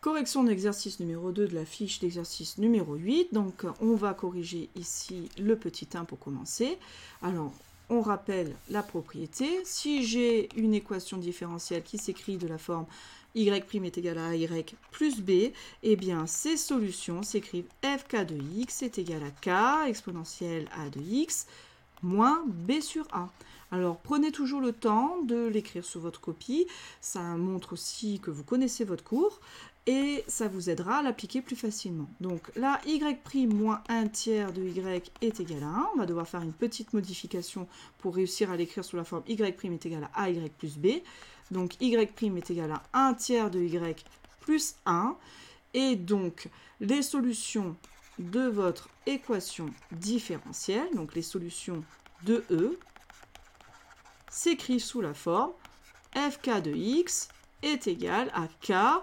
Correction d'exercice numéro 2 de la fiche d'exercice numéro 8. Donc on va corriger ici le petit 1 pour commencer. Alors on rappelle la propriété. Si j'ai une équation différentielle qui s'écrit de la forme y' est égal à y plus b, eh bien ces solutions s'écrivent fk de x est égal à k exponentielle a de x moins b sur a. Alors prenez toujours le temps de l'écrire sur votre copie, ça montre aussi que vous connaissez votre cours et ça vous aidera à l'appliquer plus facilement. Donc là, y' moins 1 tiers de y est égal à 1. On va devoir faire une petite modification pour réussir à l'écrire sous la forme y' est égal à ay plus b. Donc y' est égal à 1 tiers de y plus 1. Et donc les solutions de votre équation différentielle, donc les solutions de E, s'écrivent sous la forme fk de x est égal à k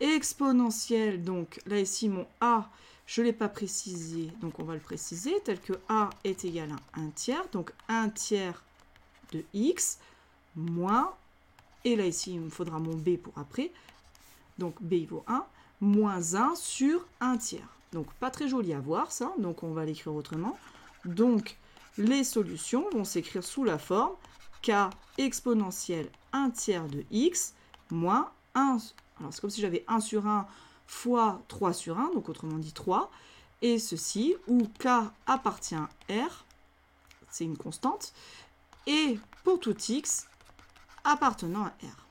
exponentielle, donc là ici mon a, je ne l'ai pas précisé, donc on va le préciser, tel que a est égal à 1 tiers, donc 1 tiers de x, moins, et là ici il me faudra mon b pour après, donc b il vaut 1, moins 1 sur 1 tiers. Donc pas très joli à voir ça, donc on va l'écrire autrement. Donc les solutions vont s'écrire sous la forme k exponentielle 1 tiers de x moins 1 alors c'est comme si j'avais 1 sur 1 fois 3 sur 1, donc autrement dit 3. Et ceci, où K appartient à R, c'est une constante, et pour tout X appartenant à R.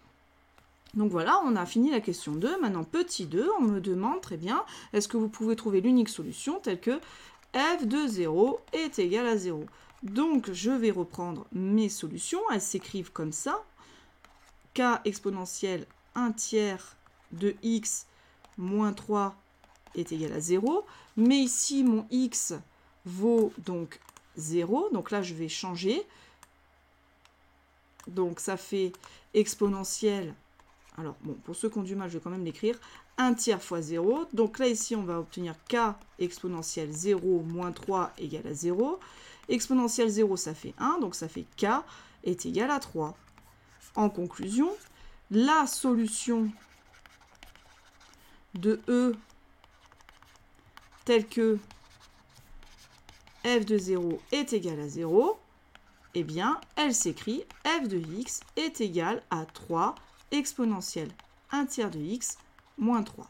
Donc voilà, on a fini la question 2. Maintenant, petit 2, on me demande très bien, est-ce que vous pouvez trouver l'unique solution telle que f de 0 est égal à 0 Donc, je vais reprendre mes solutions. Elles s'écrivent comme ça. k exponentielle 1 tiers de x moins 3 est égal à 0. Mais ici, mon x vaut donc 0. Donc là, je vais changer. Donc ça fait exponentielle. Alors, bon, pour ceux qui ont du mal, je vais quand même l'écrire. 1 tiers fois 0. Donc là, ici, on va obtenir k exponentielle 0 moins 3 égale à 0. Exponentielle 0, ça fait 1. Donc ça fait k est égal à 3. En conclusion, la solution de E tel que f de 0 est égal à 0, eh bien, elle s'écrit f de x est égal à 3 exponentielle 1 tiers de x moins 3.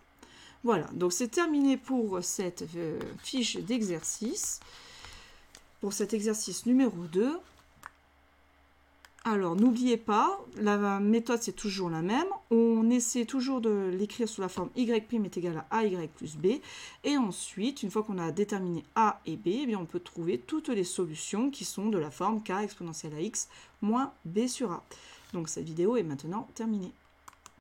Voilà, donc c'est terminé pour cette euh, fiche d'exercice, pour cet exercice numéro 2. Alors, n'oubliez pas, la méthode, c'est toujours la même. On essaie toujours de l'écrire sous la forme y' est égal à ay plus b. Et ensuite, une fois qu'on a déterminé a et b, eh on peut trouver toutes les solutions qui sont de la forme k exponentielle à x moins b sur a. Donc, cette vidéo est maintenant terminée.